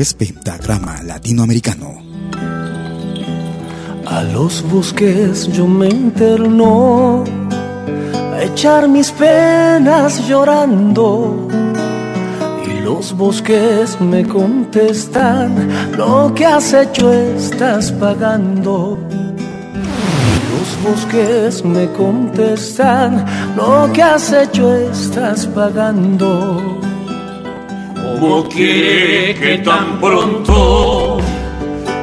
Es Pentagrama Latinoamericano. A los bosques yo me interno, a echar mis penas llorando. Y los bosques me contestan, lo que has hecho estás pagando. Los bosques me contestan, lo que has hecho estás pagando. ¿Cómo quiere que tan pronto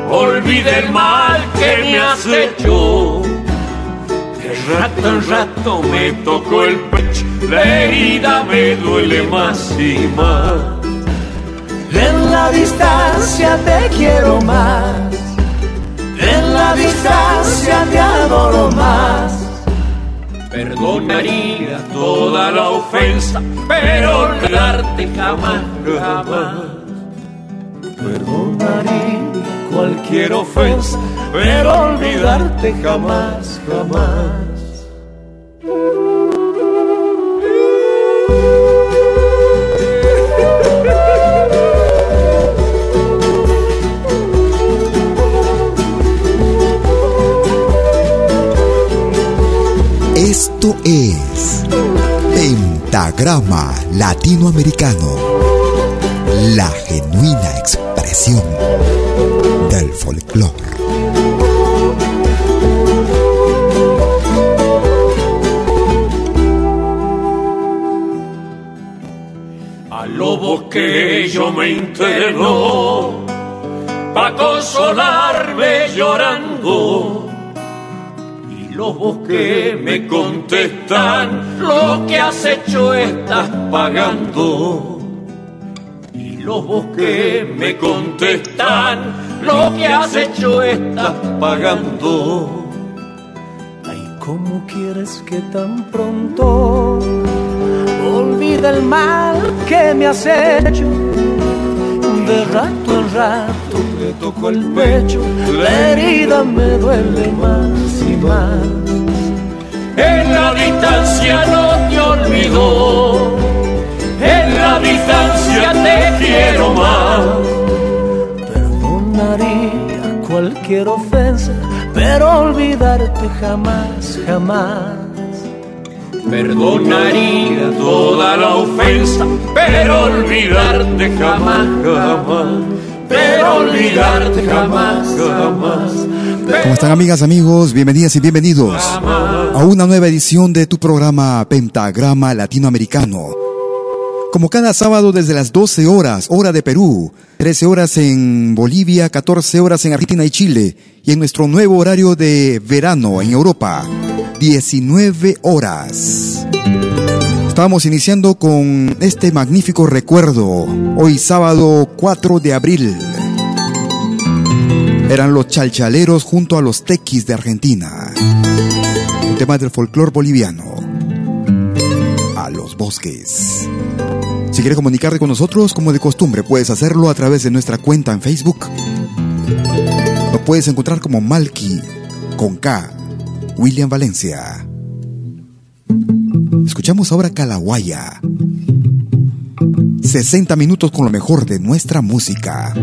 olvide el mal que me has hecho? De rato en rato me tocó el pecho, la herida me duele más y más. En la distancia te quiero más, en la distancia te adoro más. Perdonaría toda la ofensa, pero olvidarte jamás, jamás. Perdonaría cualquier ofensa, pero olvidarte jamás, jamás. Esto es Pentagrama Latinoamericano, la genuina expresión del folclore. Al lobo que yo me interno, pa' consolarme llorando lobos que me contestan, lo que has hecho estás pagando. Y lobos que me contestan, lo que has hecho estás pagando. Ay, ¿cómo quieres que tan pronto olvide el mal que me has hecho? De rato en rato me toco el pecho, la herida me duele más y más. En la distancia no te olvido, en la distancia te quiero más. Perdonaría cualquier ofensa, pero olvidarte jamás, jamás. Perdonaría toda la ofensa, pero olvidarte jamás, jamás. Pero olvidarte jamás, jamás. ¿Cómo están amigas, amigos? Bienvenidas y bienvenidos a una nueva edición de tu programa Pentagrama Latinoamericano. Como cada sábado desde las 12 horas, hora de Perú, 13 horas en Bolivia, 14 horas en Argentina y Chile, y en nuestro nuevo horario de verano en Europa, 19 horas. Estamos iniciando con este magnífico recuerdo, hoy sábado 4 de abril. Eran los chalchaleros junto a los tequis de Argentina. Un tema del folclore boliviano. A los bosques. Si quieres comunicarte con nosotros, como de costumbre, puedes hacerlo a través de nuestra cuenta en Facebook. Lo puedes encontrar como Malky con K, William Valencia. Escuchamos ahora Calahuaya. 60 minutos con lo mejor de nuestra música.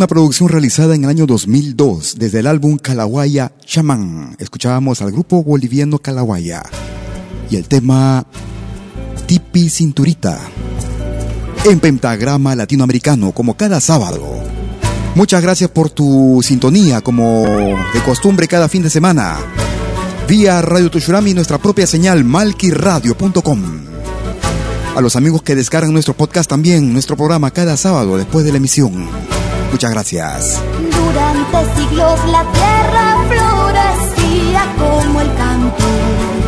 Una producción realizada en el año 2002, desde el álbum Calahuaya Chamán, escuchábamos al grupo boliviano Calahuaya y el tema Tipi Cinturita en pentagrama latinoamericano, como cada sábado. Muchas gracias por tu sintonía, como de costumbre cada fin de semana. vía Radio Tushurami nuestra propia señal malquiradio.com. A los amigos que descargan nuestro podcast también, nuestro programa cada sábado después de la emisión. Muchas gracias. Durante siglos la tierra florecía como el campo.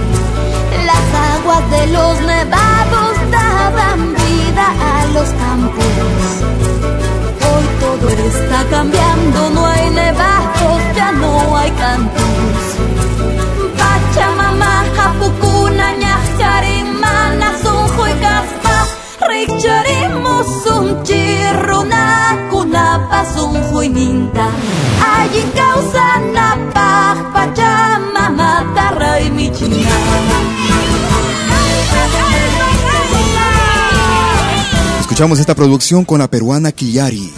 Escuchamos esta producción con la peruana Kiyari.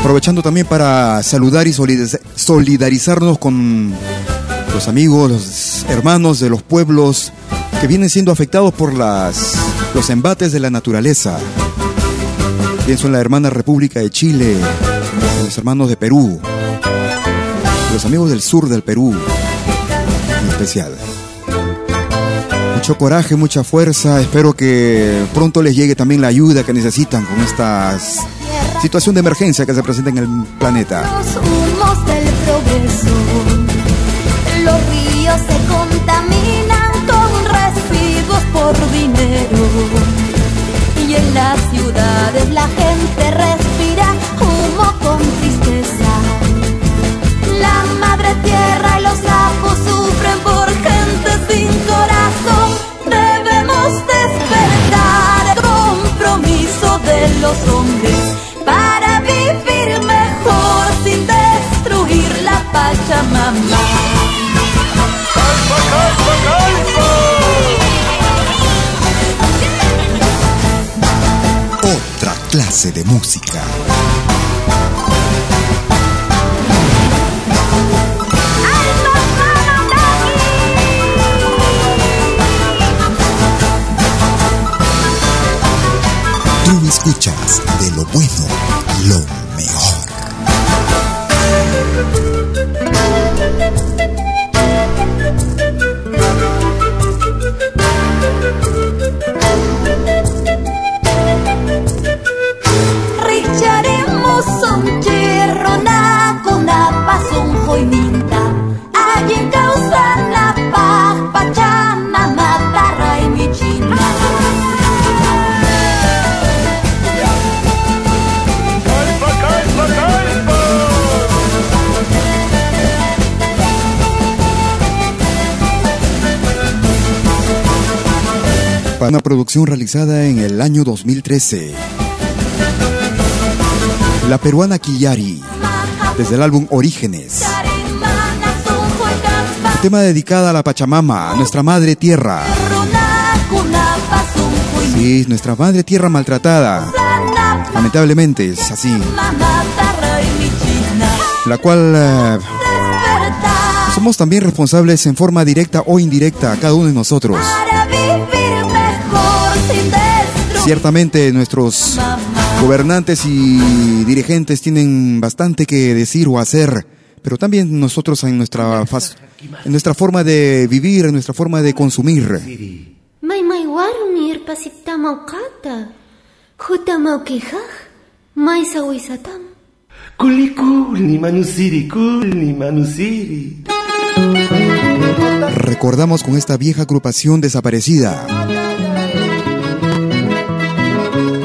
Aprovechando también para saludar y solidarizarnos con los amigos, los hermanos de los pueblos que vienen siendo afectados por las, los embates de la naturaleza. Pienso en la hermana República de Chile, los hermanos de Perú, los amigos del sur del Perú, en especial. Mucho coraje, mucha fuerza. Espero que pronto les llegue también la ayuda que necesitan con estas situación de emergencia que se presenta en el planeta. Las ciudades la gente respira humo con tristeza. La madre tierra y los sapos sufren por gente sin corazón. Debemos despertar el compromiso de los hombres de música. Tú escuchas de lo bueno, lo una producción realizada en el año 2013. La peruana Kiyari, desde el álbum Orígenes. Tema dedicado a la Pachamama, nuestra madre tierra. Sí, nuestra madre tierra maltratada. Lamentablemente es así. La cual eh, somos también responsables en forma directa o indirecta, cada uno de nosotros. Ciertamente nuestros gobernantes y dirigentes tienen bastante que decir o hacer, pero también nosotros en nuestra, faz- en nuestra forma de vivir, en nuestra forma de consumir. Recordamos con esta vieja agrupación desaparecida.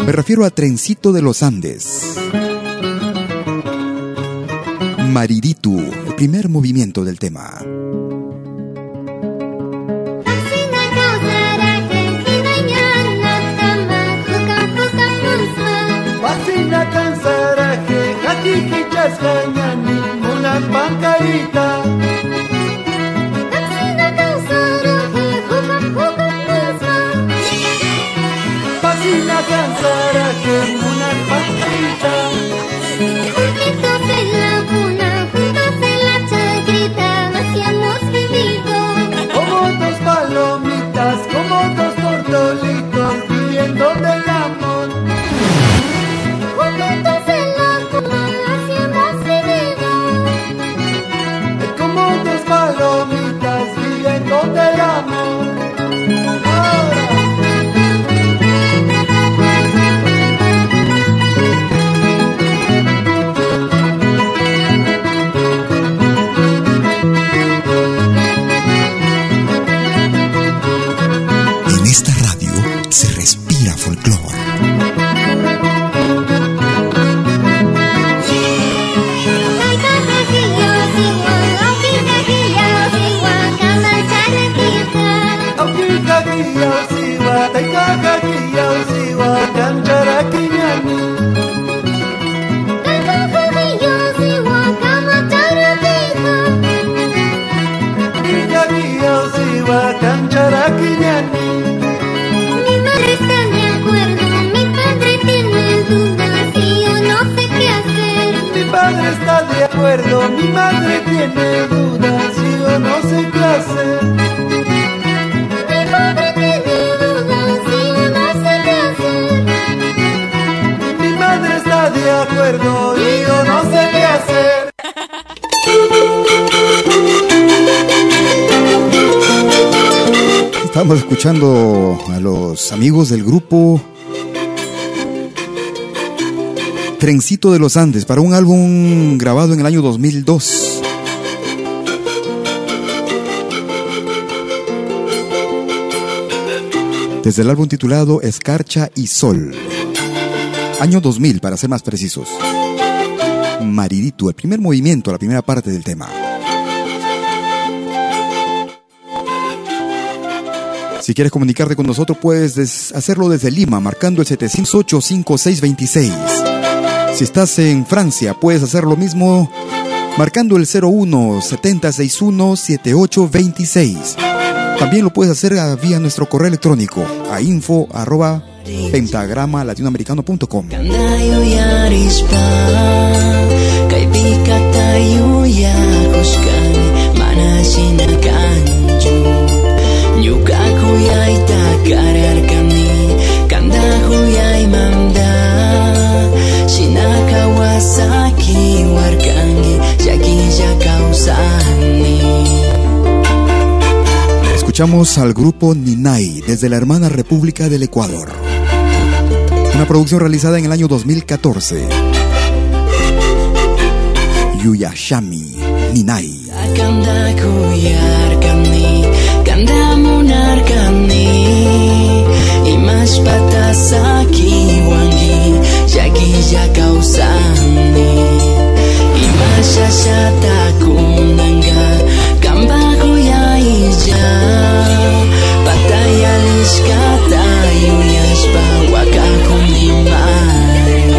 Me refiero a Trencito de los Andes. Mariditu, el primer movimiento del tema. Cansaraje, hatiki chascañani, una pancarita. Pasina cansaraje, una pancarita. Como acuerdo, mi madre tiene dudas y yo no sé qué hacer. Mi madre tiene dudas y yo no sé qué hacer. Mi madre está de acuerdo y yo no sé qué hacer. Estamos escuchando a los amigos del grupo Trencito de los Andes para un álbum grabado en el año 2002. Desde el álbum titulado Escarcha y Sol. Año 2000, para ser más precisos. Maridito, el primer movimiento, la primera parte del tema. Si quieres comunicarte con nosotros, puedes hacerlo desde Lima, marcando el 708-5626. Si estás en Francia, puedes hacer lo mismo marcando el 01-7061-7826. También lo puedes hacer vía nuestro correo electrónico a info arroba pentagrama latinoamericano.com. Nyuka huyay takarar kami Kanda huyay Escuchamos al grupo Ninay desde la hermana República del Ecuador. Una producción realizada en el año 2014. Yuyashami Ninay. Kami Kanda munar Masyasya takong nangga Kamba ko ya ija Patay alis ka tayo Yaspa wag akong liman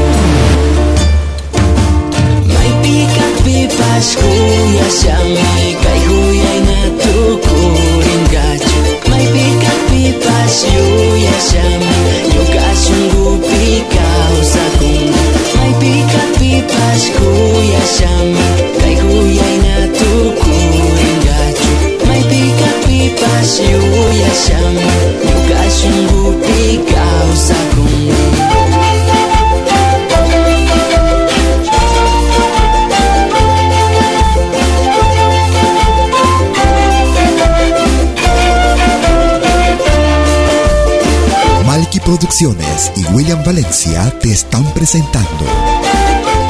May pikat bipas kuya siya May kay huyay na tukurin gacho May pikat bipas yuya siya Yugas yung gupika Producciones y William Valencia te están presentando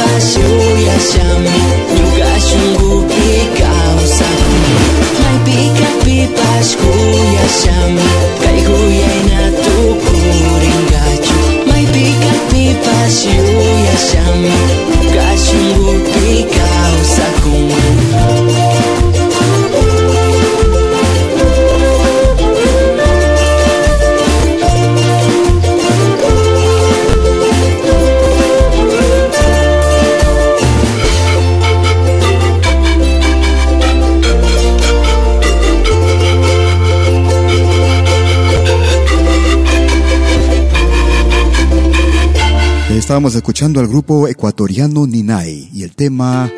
Nyugashe uyashame Nyugashe ungupika usame Maipika pipashku uyashame Kaiguye inatukuringa Maipika pipashi uyashame Nyugashe ungupika Estábamos escuchando al grupo ecuatoriano Ninay y el tema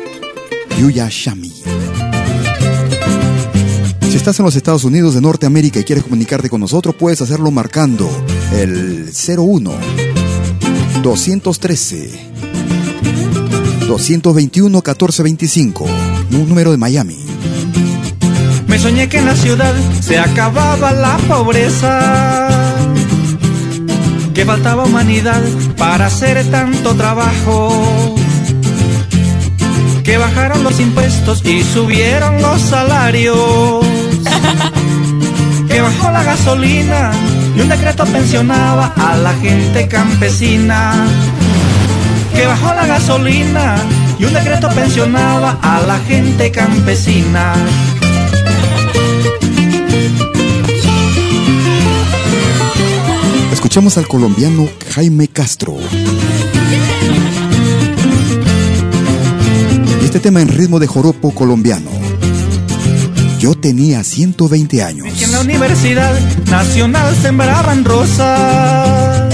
Yuya Shami. Si estás en los Estados Unidos de Norteamérica y quieres comunicarte con nosotros, puedes hacerlo marcando el 01 213 221 1425, un número de Miami. Me soñé que en la ciudad se acababa la pobreza, que faltaba humanidad para hacer tanto trabajo. Que bajaron los impuestos y subieron los salarios. que bajó la gasolina y un decreto pensionaba a la gente campesina. Que bajó la gasolina y un decreto pensionaba a la gente campesina. Escuchamos al colombiano Jaime Castro. Este tema en ritmo de joropo colombiano. Yo tenía 120 años. En la Universidad Nacional sembraban rosas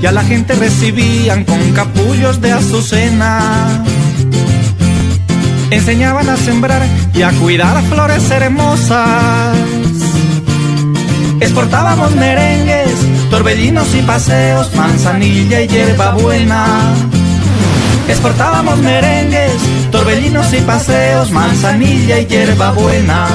y a la gente recibían con capullos de azucena. Enseñaban a sembrar y a cuidar flores hermosas. Exportábamos merengues, torbellinos y paseos, manzanilla y hierbabuena. Exportábamos merengues, torbellinos y paseos, manzanilla y hierbabuena.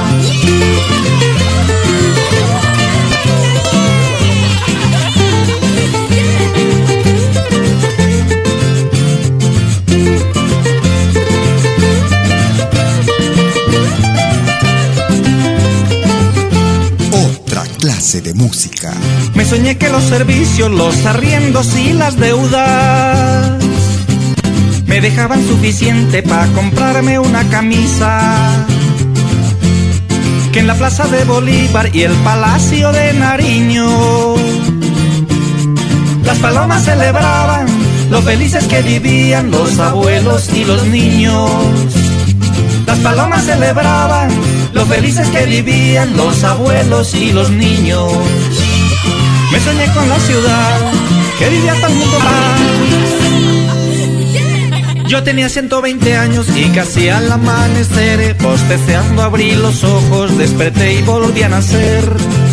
De música. Me soñé que los servicios, los arriendos y las deudas me dejaban suficiente para comprarme una camisa. Que en la plaza de Bolívar y el palacio de Nariño, las palomas celebraban lo felices que vivían los abuelos y los niños. Palomas celebraban lo felices que vivían los abuelos y los niños. Me soñé con la ciudad que vivía el mundo más. Yo tenía 120 años y casi al amanecer, posteando abrí los ojos, desperté y volví a nacer.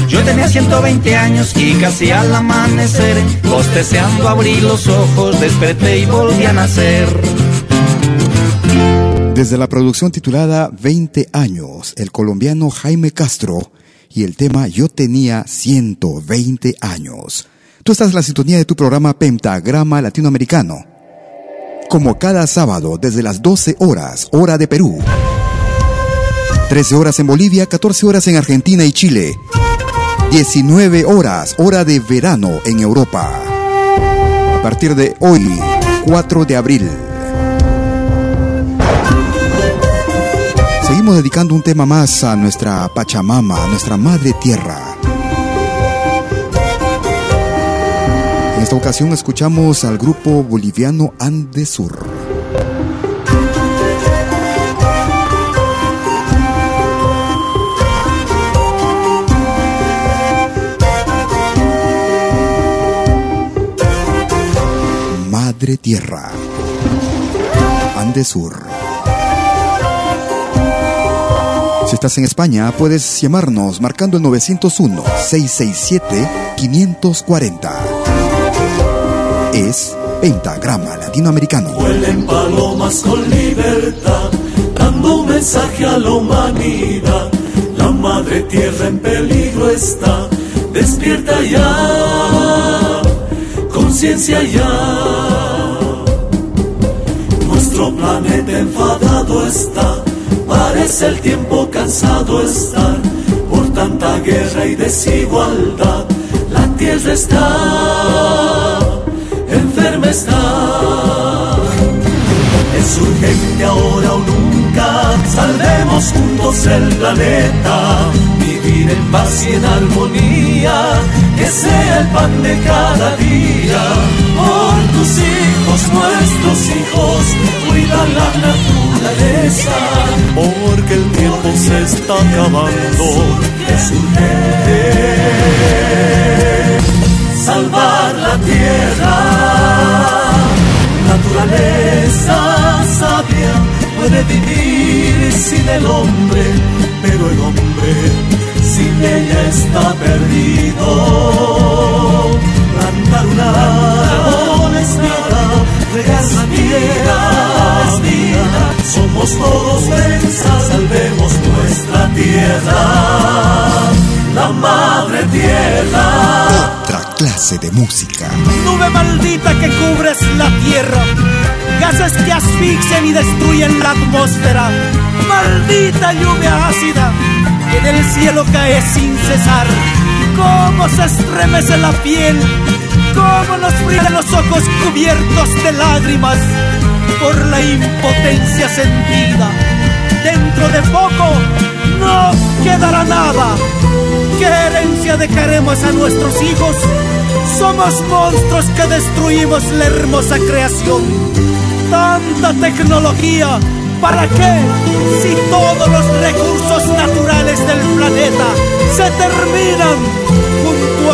Yo tenía 120 años y casi al amanecer, posteando abrí los ojos, desperté y volví a nacer. Desde la producción titulada 20 años, el colombiano Jaime Castro y el tema Yo tenía 120 años. Tú estás en la sintonía de tu programa Pentagrama Latinoamericano como cada sábado desde las 12 horas, hora de Perú. 13 horas en Bolivia, 14 horas en Argentina y Chile. 19 horas, hora de verano en Europa. A partir de hoy, 4 de abril. Seguimos dedicando un tema más a nuestra Pachamama, a nuestra Madre Tierra. En esta ocasión escuchamos al grupo boliviano Andesur. Madre Tierra. Andesur. Si estás en España, puedes llamarnos marcando el 901-667-540 es Pentagrama Latinoamericano. Vuelen palomas con libertad, dando un mensaje a la humanidad. La madre tierra en peligro está, despierta ya, conciencia ya. Nuestro planeta enfadado está, parece el tiempo cansado estar por tanta guerra y desigualdad. La tierra está enferma está. Es urgente ahora o nunca, salvemos juntos el planeta, vivir en paz y en armonía, que sea el pan de cada día. Por tus hijos, nuestros hijos, cuidan la naturaleza, porque el tiempo se está acabando. Es urgente salvar la tierra. Naturaleza sabia puede vivir sin el hombre, pero el hombre sin ella está perdido. Vida. Somos todos mensas, salvemos nuestra tierra, la madre tierra clase de música. Nube maldita que cubres la tierra, gases que asfixian y destruyen la atmósfera. Maldita lluvia ácida que del cielo cae sin cesar. Cómo se estremece la piel, cómo nos brillan los ojos cubiertos de lágrimas por la impotencia sentida. Dentro de poco no quedará nada. ¿Qué herencia dejaremos a nuestros hijos? Somos monstruos que destruimos la hermosa creación. Tanta tecnología, ¿para qué? Si todos los recursos naturales del planeta se terminan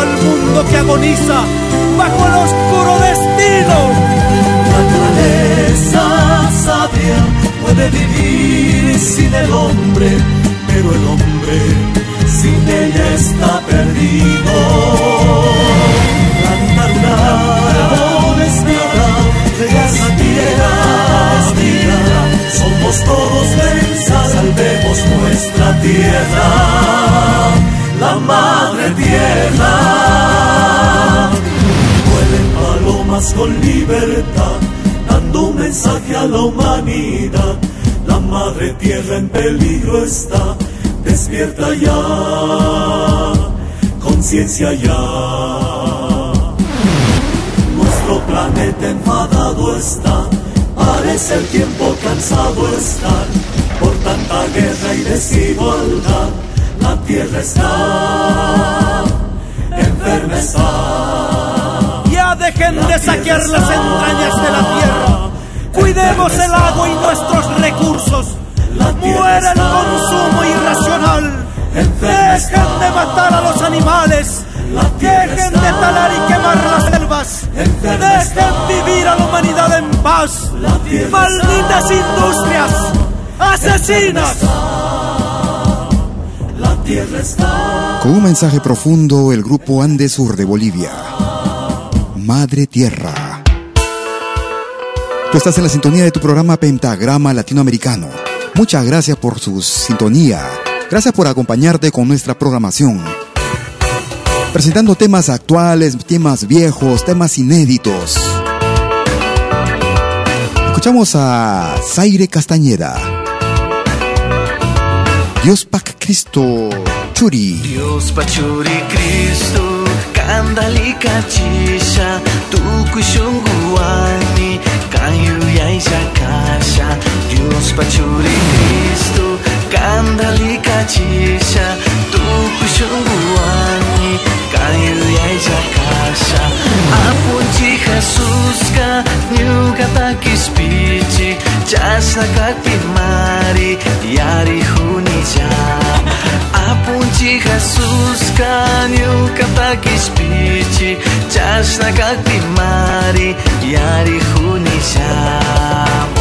al mundo que agoniza bajo el oscuro destino. La naturaleza sabia puede vivir sin el hombre, pero el hombre sin ella está perdido. Plantar un con libertad, dando un mensaje a la humanidad. La madre tierra en peligro está despierta ya, conciencia ya. Nuestro planeta enfadado está, parece el tiempo cansado estar, por tanta guerra y desigualdad, la tierra está, enferma está. Dejen de saquear las entrañas de la tierra, cuidemos el agua y nuestros recursos Muera el consumo irracional. Dejen de matar a los animales. Dejen de talar y quemar las selvas. Dejen vivir a la humanidad en paz. Malditas industrias. Asesinas. Con un mensaje profundo, el grupo Andes Sur de Bolivia. Madre Tierra. Tú estás en la sintonía de tu programa Pentagrama Latinoamericano. Muchas gracias por su sintonía. Gracias por acompañarte con nuestra programación. Presentando temas actuales, temas viejos, temas inéditos. Escuchamos a Zaire Castañeda. Dios Pac Cristo Churi. Dios Pachuri Cristo, Andalicatisha Tukushunguani Kayu yai Kasha Dios Pachuri Cristo Candalicatisha Tukushunguani Kayu yai Yaisha Kasha Apunti Jesuska Nyukataki Spichi Chasna Kakpimari Yari huni jari тихо с конюка так и спичи, Чашно, как при Мари, я реху не сям.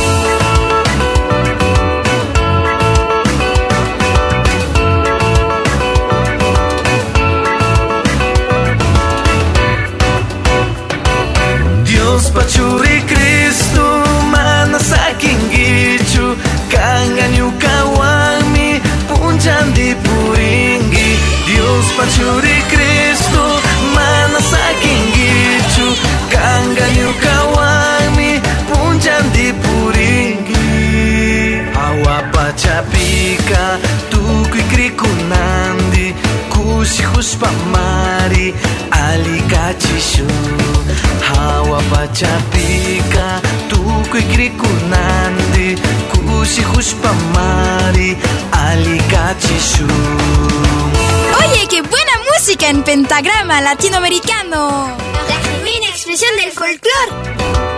Kusi huspamari alikachishu hawa pachapika tukui krikunandi kusi huspamari alikachishu Oye, qué buena música en pentagrama latinoamericano. La genuina expresión del folclore.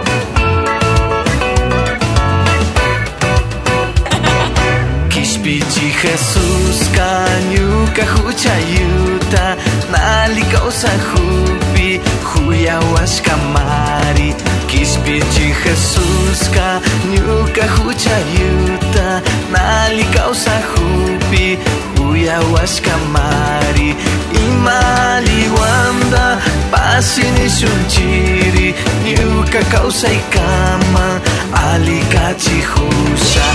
Piti Jesus kanyuka huchayuta nalikau sahupi huyawas kamari Kispiti Jesus kanyuka huchayuta nalikau sahupi huyawas kamari Imaliwanda pasinisuntiri ali kausaikama alikachihusa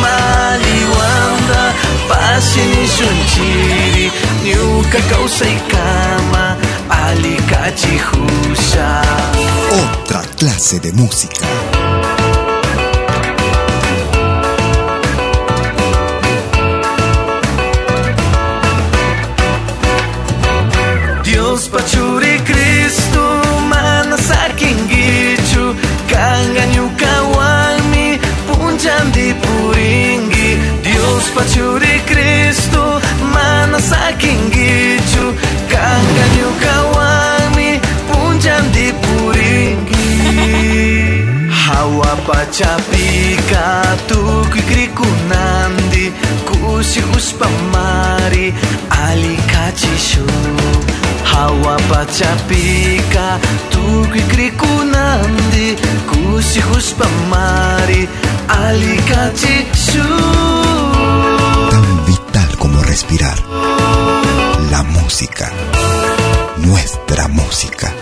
maliwanda Pasini sunchiri Nyuka kausai kama Alicachijusha Otra clase de música. Dios Pachu alikachishu Hawa pachapika tukui krikunandi kusi uspamari alikachishu Tan vital como respirar. La música. Nuestra música.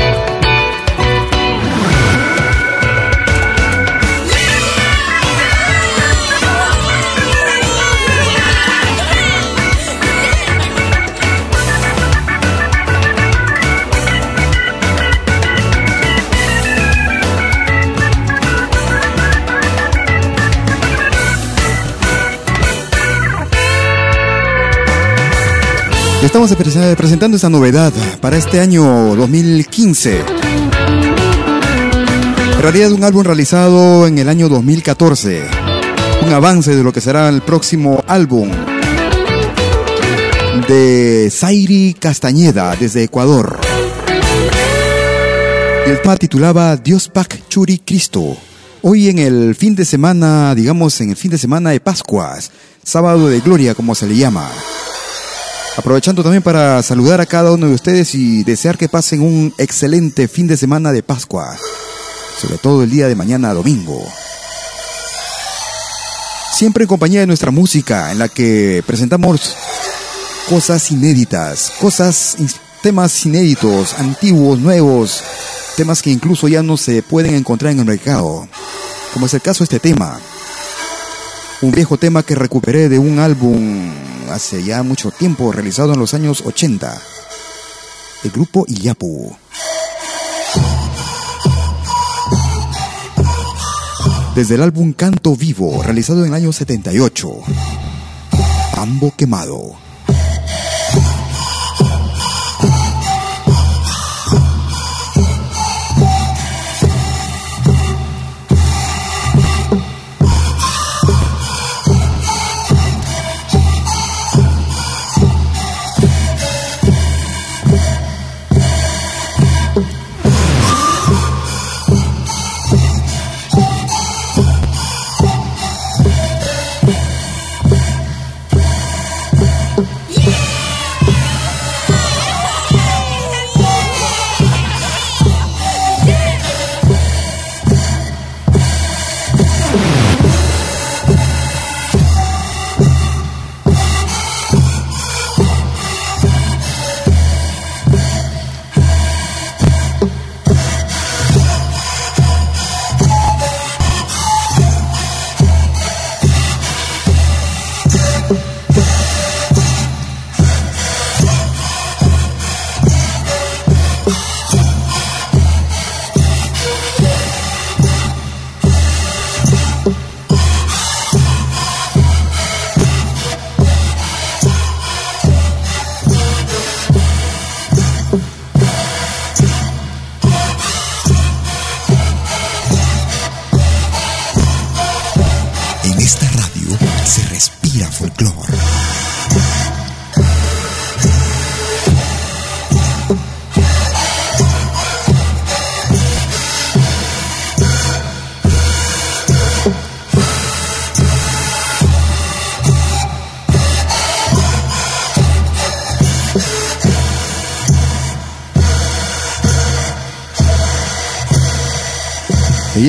Estamos presentando esta novedad para este año 2015. En realidad un álbum realizado en el año 2014. Un avance de lo que será el próximo álbum de Zairi Castañeda desde Ecuador. El tema titulaba Dios Pac Churi Cristo. Hoy en el fin de semana, digamos en el fin de semana de Pascuas, sábado de gloria como se le llama. Aprovechando también para saludar a cada uno de ustedes y desear que pasen un excelente fin de semana de Pascua, sobre todo el día de mañana domingo. Siempre en compañía de nuestra música, en la que presentamos cosas inéditas, cosas, temas inéditos, antiguos, nuevos, temas que incluso ya no se pueden encontrar en el mercado, como es el caso de este tema. Un viejo tema que recuperé de un álbum hace ya mucho tiempo, realizado en los años 80. El grupo Iyapu. Desde el álbum Canto Vivo, realizado en el año 78. Tambo quemado.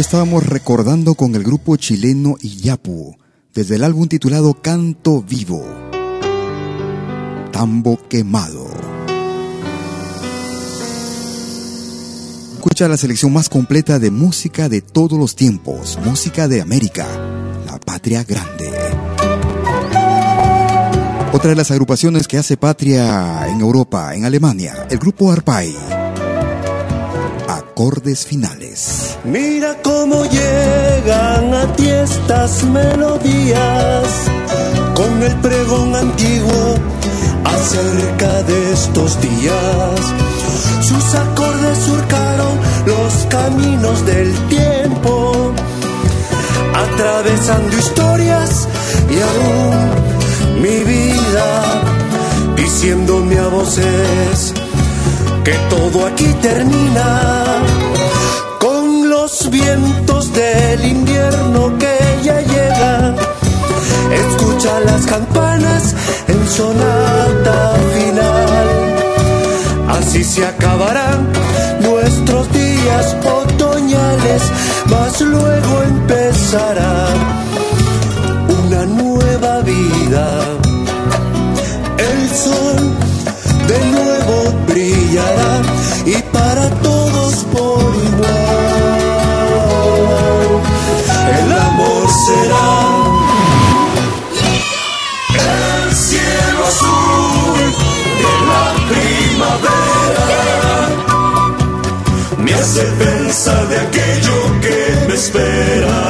Estábamos recordando con el grupo chileno Iyapu, desde el álbum titulado Canto Vivo. Tambo quemado. Escucha la selección más completa de música de todos los tiempos, música de América, la Patria Grande. Otra de las agrupaciones que hace patria en Europa, en Alemania, el grupo Arpai. Acordes finales. Mira cómo llegan a ti estas melodías con el pregón antiguo acerca de estos días. Sus acordes surcaron los caminos del tiempo, atravesando historias y aún mi vida, diciéndome a voces que todo aquí termina con los vientos del invierno que ya llega. Escucha las campanas en sonata final. Así se acabarán nuestros días otoñales, mas luego empezará una nueva vida. El sol y para todos por igual. El amor será el cielo azul de la primavera. Me hace pensar de aquello que me espera.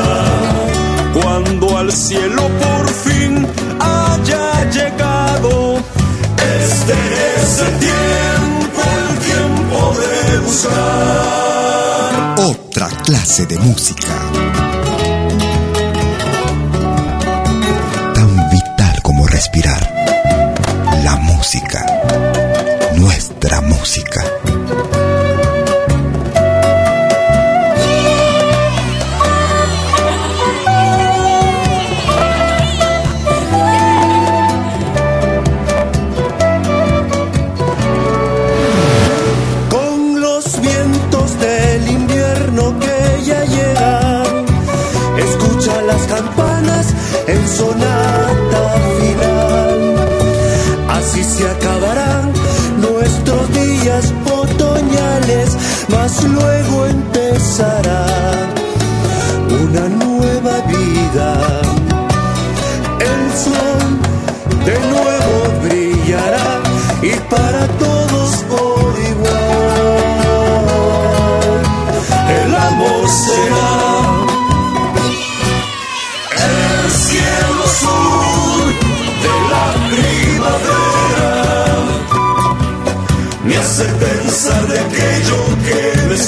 Cuando al cielo por fin haya llegado este es el tiempo Otra clase de música. Tan vital como respirar. La música. Nuestra música.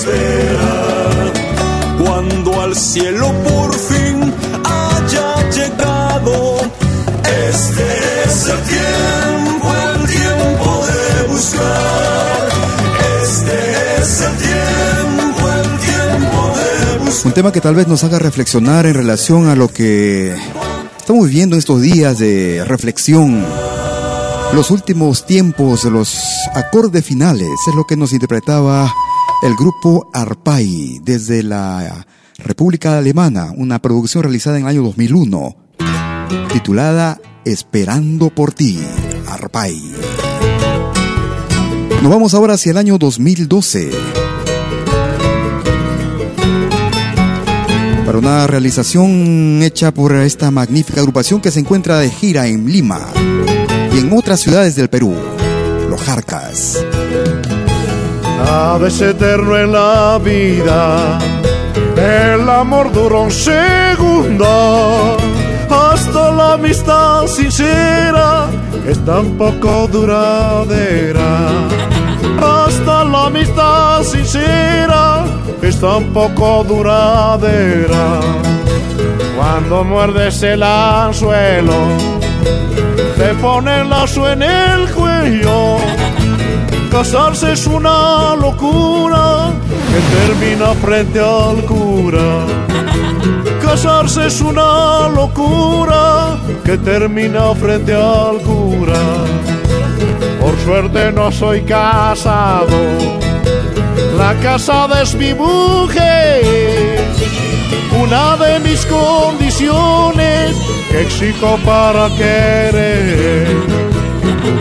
Espera. Cuando al cielo por fin haya llegado Este es el tiempo, el tiempo de buscar. Este es el tiempo, el tiempo de buscar. Un tema que tal vez nos haga reflexionar en relación a lo que estamos viviendo en estos días de reflexión. Los últimos tiempos, los acordes finales, es lo que nos interpretaba el grupo Arpai desde la República Alemana, una producción realizada en el año 2001, titulada Esperando por ti, Arpai. Nos vamos ahora hacia el año 2012. Para una realización hecha por esta magnífica agrupación que se encuentra de gira en Lima y en otras ciudades del Perú, Los Jarcas. Nada es eterno en la vida, el amor dura un segundo, hasta la amistad sincera es tan poco duradera. Hasta la amistad sincera es tan poco duradera. Cuando muerdes el anzuelo, te pone el lazo en el cuello. Casarse es una locura que termina frente al cura. Casarse es una locura que termina frente al cura. Por suerte no soy casado, la casada es mi mujer. Una de mis condiciones que exijo para querer.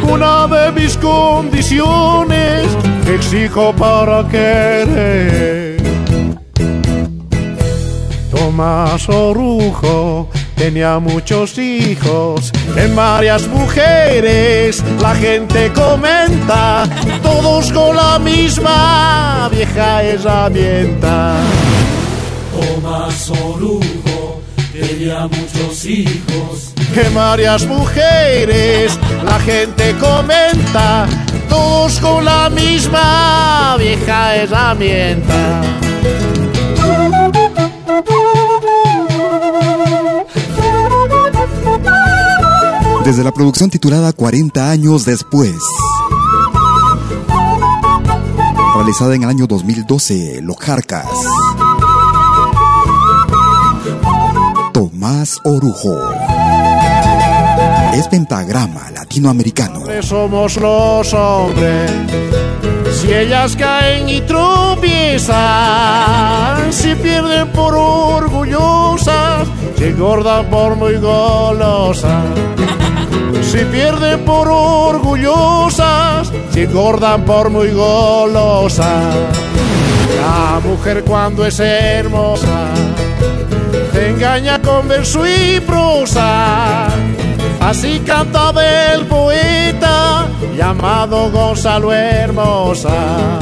Una de mis condiciones exijo para querer. Tomás Orujo tenía muchos hijos, en varias mujeres la gente comenta, todos con la misma vieja herramienta. Tomás Orujo tenía muchos hijos. En varias mujeres la gente comenta, todos con la misma vieja herramienta. Desde la producción titulada 40 años después, realizada en el año 2012, Los Jarcas. Tomás Orujo. Es pentagrama latinoamericano. Somos los hombres. Si ellas caen y tropiezan, si pierden por orgullosas, si engordan por muy golosas. Si pierden por orgullosas, si engordan por muy golosas. La mujer cuando es hermosa, te engaña con verso y prosa. Así cantaba el poeta llamado Gonzalo Hermosa.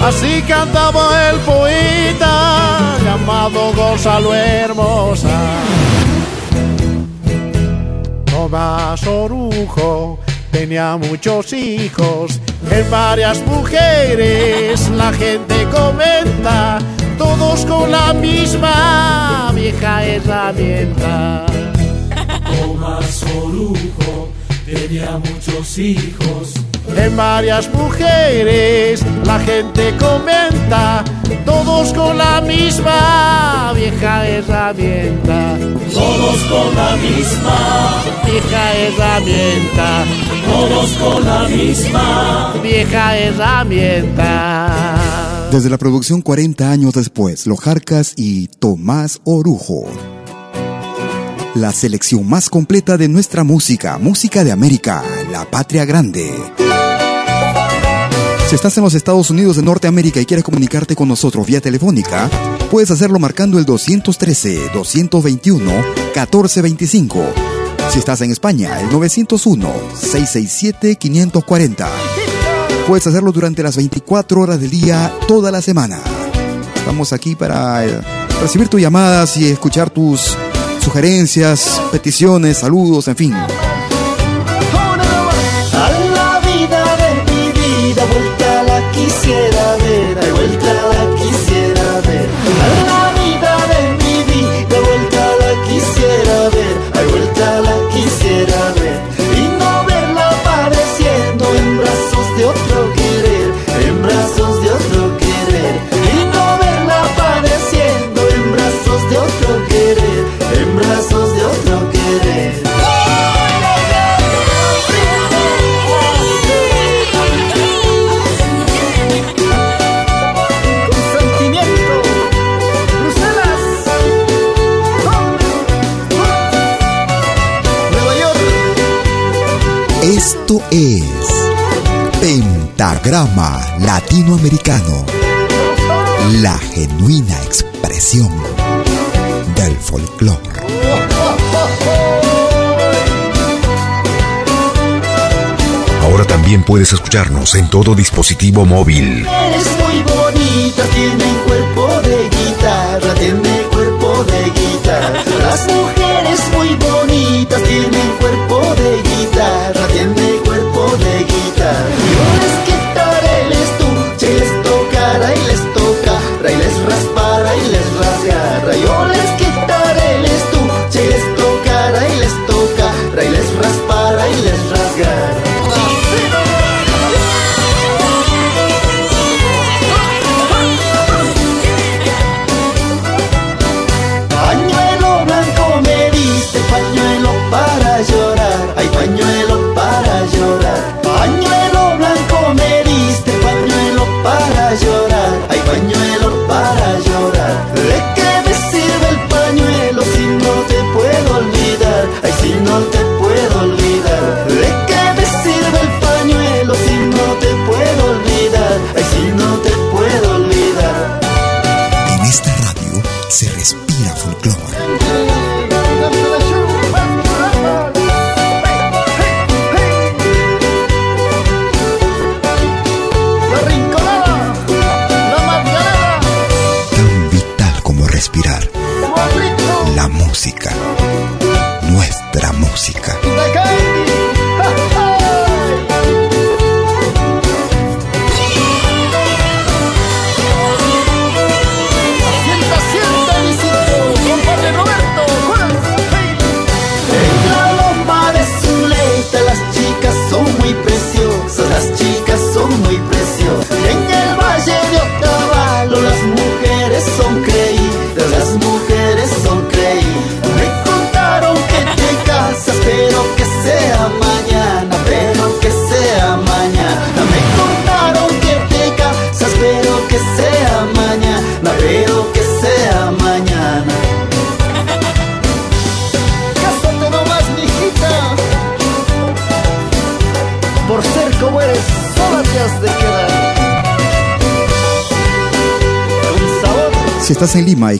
Así cantaba el poeta llamado Gonzalo Hermosa. Tomás Orujo tenía muchos hijos, en varias mujeres la gente comenta, todos con la misma vieja herramienta. Tomás Orujo tenía muchos hijos. En varias mujeres la gente comenta, todos con la misma vieja herramienta. Todos con la misma vieja herramienta. Todos con la misma vieja herramienta. Desde la producción 40 años después, Los Jarcas y Tomás Orujo la selección más completa de nuestra música, música de América, la patria grande. Si estás en los Estados Unidos de Norteamérica y quieres comunicarte con nosotros vía telefónica, puedes hacerlo marcando el 213-221-1425. Si estás en España, el 901-667-540. Puedes hacerlo durante las 24 horas del día, toda la semana. Estamos aquí para eh, recibir tus llamadas y escuchar tus sugerencias, peticiones, saludos, en fin. Pentagrama Latinoamericano, la genuina expresión del folclore. Ahora también puedes escucharnos en todo dispositivo móvil. Eres muy bonita, tiene cuerpo de guitarra, tiene cuerpo de guitarra. Las mujeres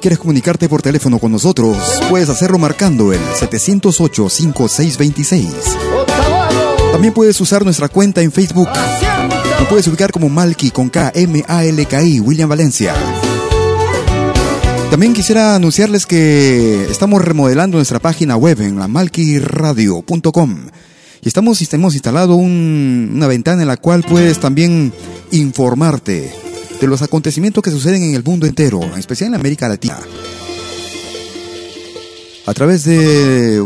quieres comunicarte por teléfono con nosotros, puedes hacerlo marcando el 708-5626. También puedes usar nuestra cuenta en Facebook. Lo puedes ubicar como Malki con K, M, A, L, K, I, William Valencia. También quisiera anunciarles que estamos remodelando nuestra página web en la malquiradio.com y estamos, hemos instalado una ventana en la cual puedes también informarte de los acontecimientos que suceden en el mundo entero, en especial en América Latina. A través de,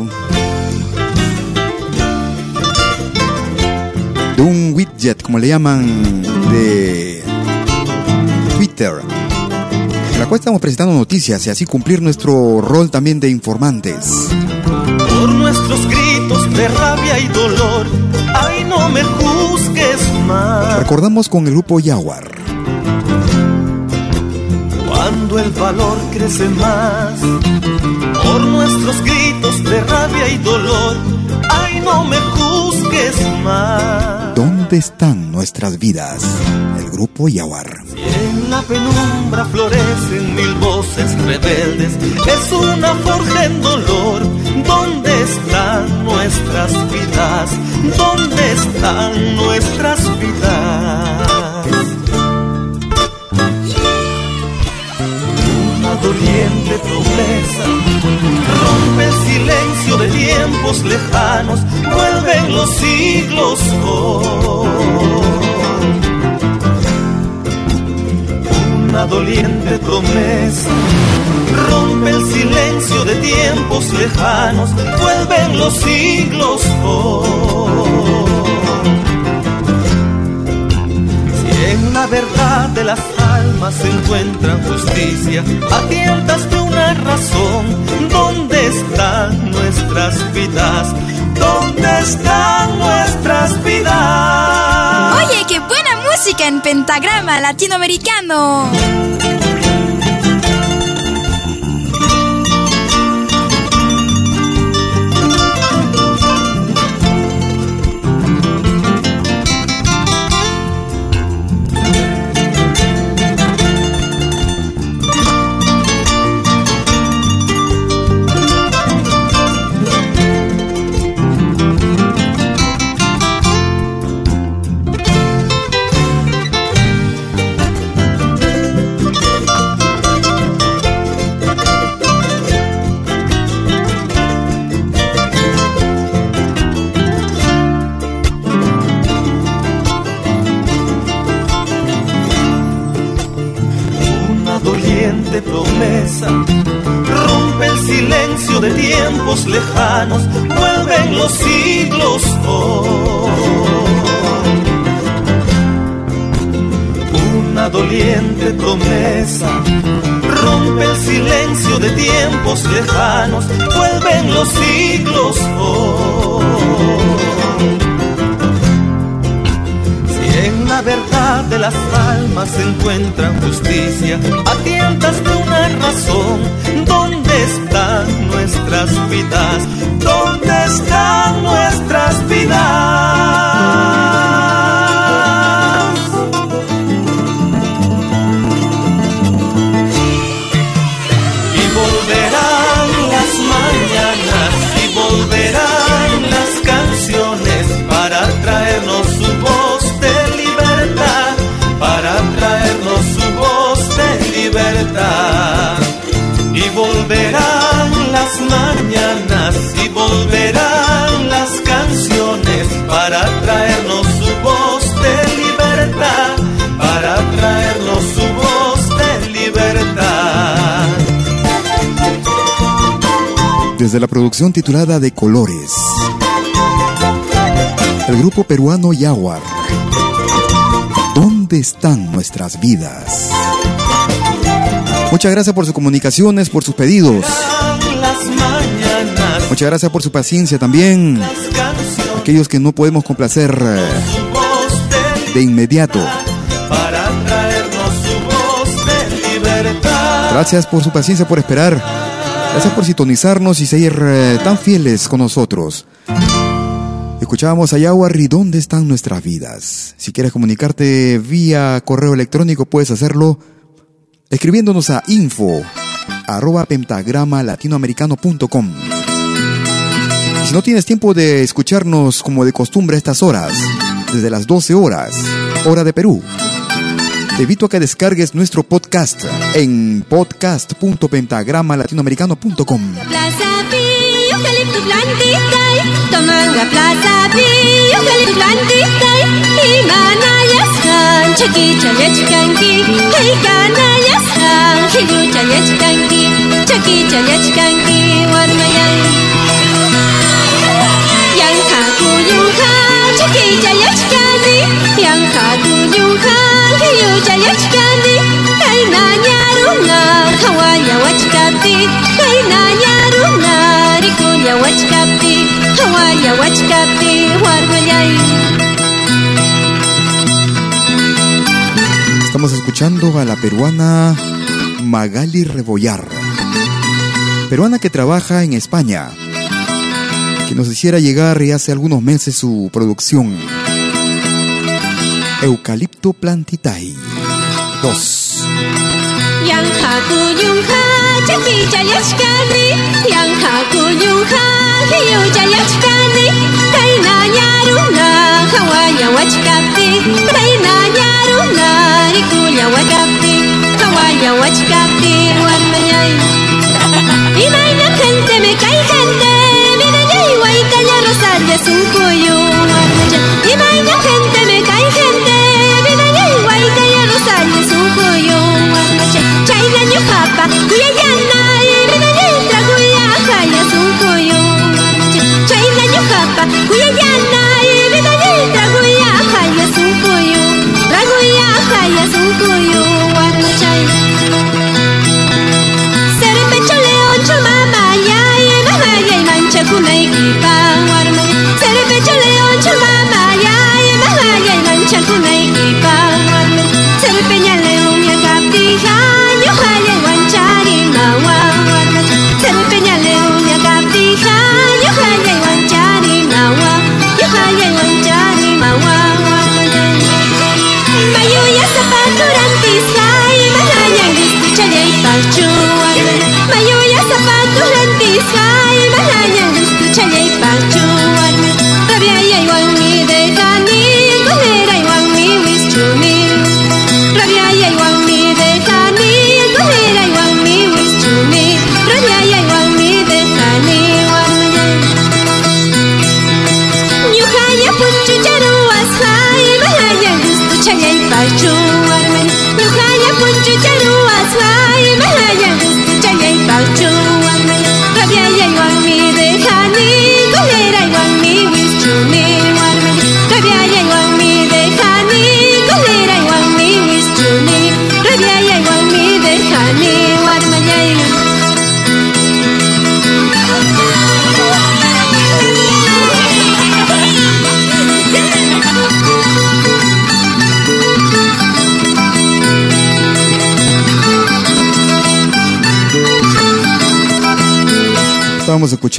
de un widget, como le llaman, de Twitter la cual estamos presentando noticias y así cumplir nuestro rol también de informantes. Por nuestros gritos de rabia y dolor, ay no me juzgues más. Recordamos con el grupo Yaguar. Cuando el valor crece más, por nuestros gritos de rabia y dolor, ay no me juzgues más. ¿Dónde están nuestras vidas? El grupo Yaguar. En la penumbra florecen mil voces rebeldes. Es una forja en dolor. ¿Dónde están nuestras vidas? ¿Dónde están nuestras vidas? Doliente promesa rompe el silencio de tiempos lejanos. Vuelven los siglos una doliente promesa. Rompe el silencio de tiempos lejanos, vuelven los siglos. Si en la verdad de las almas se encuentra justicia, a tientas de una razón, ¿dónde están nuestras vidas? ¿Dónde están nuestras vidas? Oye, qué buena música en pentagrama latinoamericano. Lejanos, vuelven los siglos hoy. Una doliente promesa rompe el silencio de tiempos lejanos, vuelven los siglos hoy. la verdad de las almas se encuentra justicia, a tientas de una razón. ¿Dónde están nuestras vidas? ¿Dónde están nuestras vidas? Desde la producción titulada De Colores, el grupo peruano Yaguar. ¿Dónde están nuestras vidas? Muchas gracias por sus comunicaciones, por sus pedidos. Muchas gracias por su paciencia también. Aquellos que no podemos complacer eh, de inmediato. Gracias por su paciencia, por esperar. Gracias por sintonizarnos y seguir eh, tan fieles con nosotros. Escuchábamos a Yaguarri, ¿dónde están nuestras vidas? Si quieres comunicarte vía correo electrónico, puedes hacerlo escribiéndonos a info arroba pentagrama latinoamericano.com. Si no tienes tiempo de escucharnos como de costumbre a estas horas, desde las 12 horas, hora de Perú, te invito a que descargues nuestro podcast en podcast.pentagramalatinoamericano.com. Yang Estamos escuchando a la peruana Magali Rebollar, peruana que trabaja en España, que nos hiciera llegar hace algunos meses su producción. Eucalipto Plantitay. 2.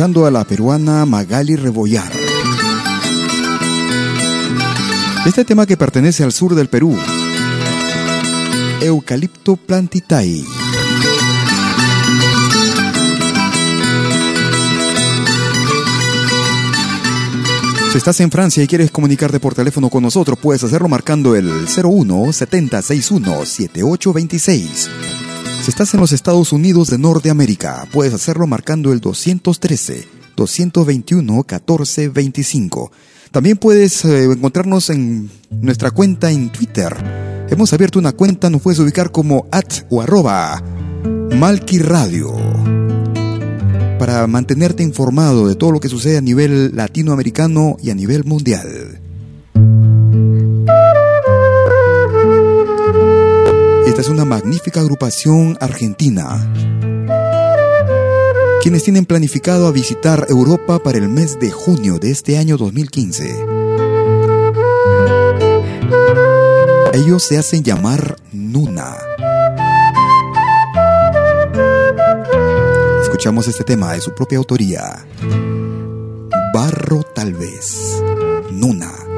A la peruana Magali Rebollar. Este tema que pertenece al sur del Perú, Eucalipto Plantitay. Si estás en Francia y quieres comunicarte por teléfono con nosotros, puedes hacerlo marcando el 01 7061 7826. Si estás en los Estados Unidos de Norteamérica, puedes hacerlo marcando el 213 221 1425. También puedes eh, encontrarnos en nuestra cuenta en Twitter. Hemos abierto una cuenta, nos puedes ubicar como at o arroba Malki Radio para mantenerte informado de todo lo que sucede a nivel latinoamericano y a nivel mundial. Es una magnífica agrupación argentina, quienes tienen planificado a visitar Europa para el mes de junio de este año 2015. Ellos se hacen llamar Nuna. Escuchamos este tema de su propia autoría. Barro tal vez. Nuna.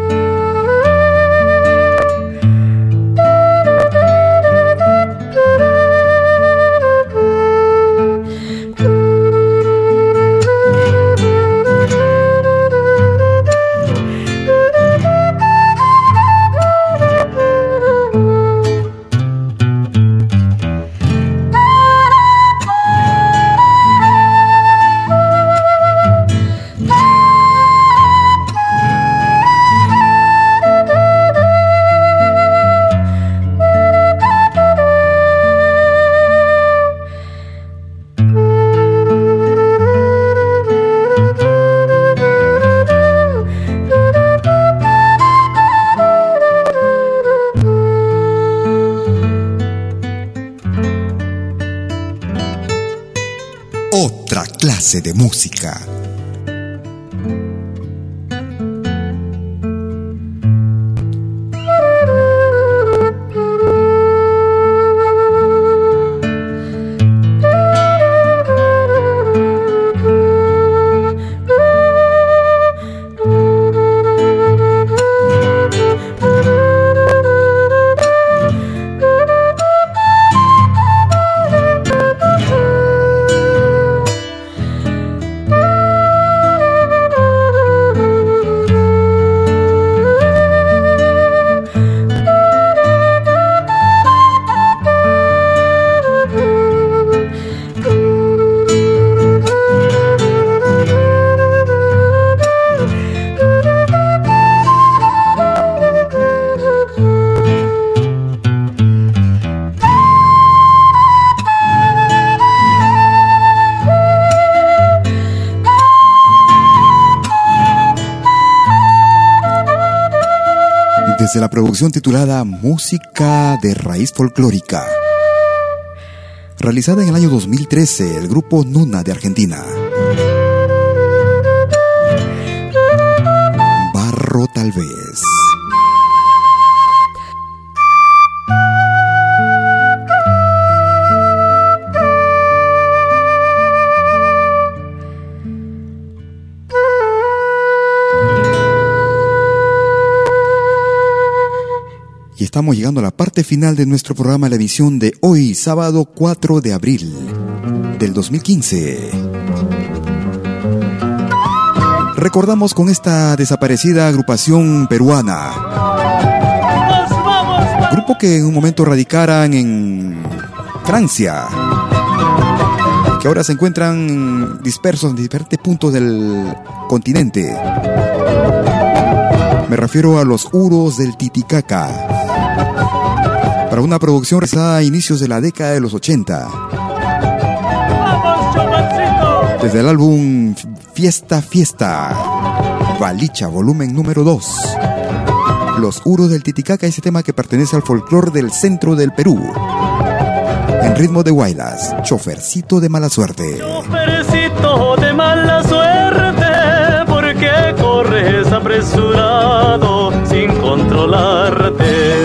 De música. Desde la producción titulada Música de Raíz Folclórica. Realizada en el año 2013, el grupo Nuna de Argentina. Barro tal vez. Estamos llegando a la parte final de nuestro programa, la edición de hoy, sábado 4 de abril del 2015. Recordamos con esta desaparecida agrupación peruana. Grupo que en un momento radicaran en Francia. Que ahora se encuentran dispersos en diferentes puntos del continente. Me refiero a los Uros del Titicaca para una producción realizada a inicios de la década de los 80. Desde el álbum Fiesta Fiesta, Balicha, volumen número 2. Los Uros del Titicaca, ese tema que pertenece al folclore del centro del Perú. En ritmo de guaylas, chofercito de mala suerte. Chofercito de mala suerte, porque corres apresurado sin controlarte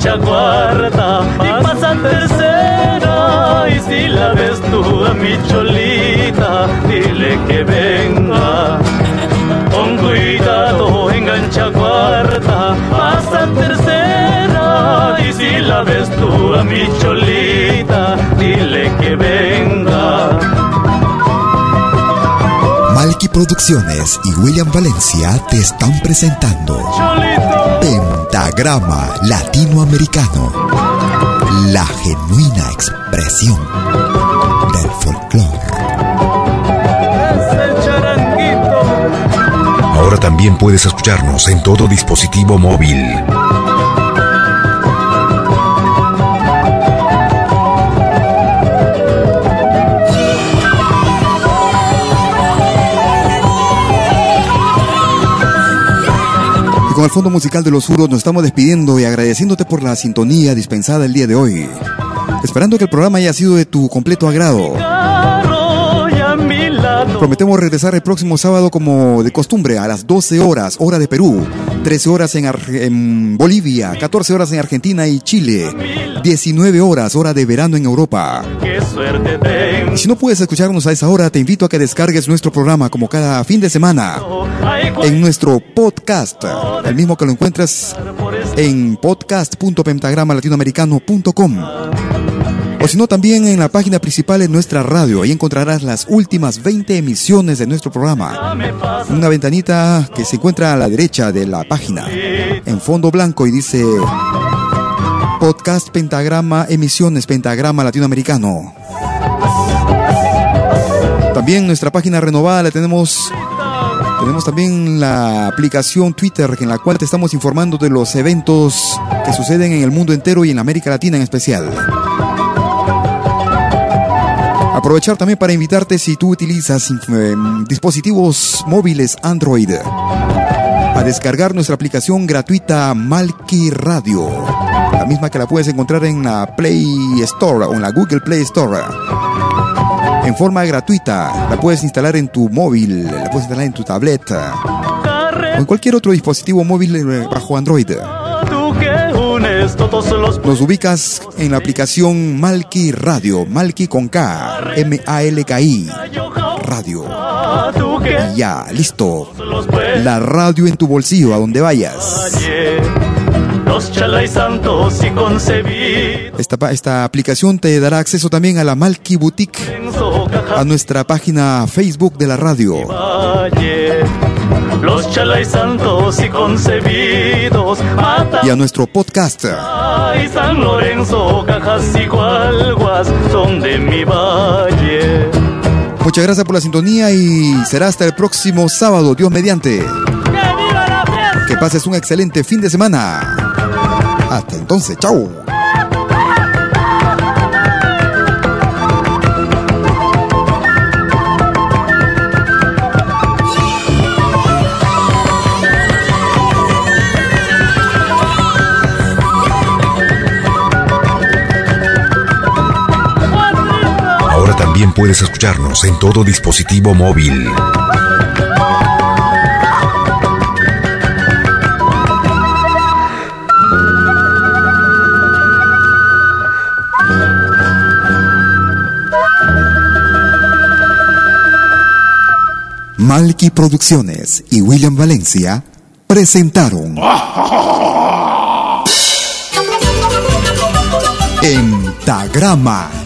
engancha cuarta y pasa tercera. Y si la ves tú a mi cholita, dile que venga. Con cuidado engancha cuarta, pasa tercera. Y si la ves tú a mi cholita, dile que venga. Malky Producciones y William Valencia te están presentando Pentagrama Latinoamericano, la genuina expresión del folclore. Ahora también puedes escucharnos en todo dispositivo móvil. Con el fondo musical de los Uros nos estamos despidiendo y agradeciéndote por la sintonía dispensada el día de hoy. Esperando que el programa haya sido de tu completo agrado. Prometemos regresar el próximo sábado como de costumbre a las 12 horas, hora de Perú, 13 horas en, en, Bolivia, 14 horas en Argentina y Chile, 19 horas, hora de verano en Europa. Y si no puedes escucharnos a esa hora, te invito a que descargues nuestro programa como cada fin de semana en nuestro podcast, el mismo que lo encuentras en podcast.pentagramalatinoamericano.com. O si no, también en la página principal de nuestra radio. Ahí encontrarás las últimas 20 emisiones de nuestro programa. Una ventanita que se encuentra a la derecha de la página. En fondo blanco y dice Podcast Pentagrama Emisiones Pentagrama Latinoamericano. También nuestra página renovada la tenemos tenemos también la aplicación Twitter en la cual te estamos informando de los eventos que suceden en el mundo entero y en América Latina en especial. Aprovechar también para invitarte si tú utilizas eh, dispositivos móviles Android a descargar nuestra aplicación gratuita Malki Radio, la misma que la puedes encontrar en la Play Store o en la Google Play Store. En forma gratuita, la puedes instalar en tu móvil, la puedes instalar en tu tableta o en cualquier otro dispositivo móvil eh, bajo Android. Nos ubicas en la aplicación Malki Radio, Malki con K, M-A-L-K-I, Radio. ya, listo. La radio en tu bolsillo, a donde vayas. Y esta aplicación te dará acceso también a la Malki Boutique, a nuestra página Facebook de la radio los chalay santos y concebidos y a nuestro podcast. Ay, San Lorenzo, cajas y cualguas son de mi valle. Muchas gracias por la sintonía y será hasta el próximo sábado, Dios mediante. Que pases un excelente fin de semana. Hasta entonces, chao. También puedes escucharnos en todo dispositivo móvil. Malky Producciones y William Valencia presentaron Pentagrama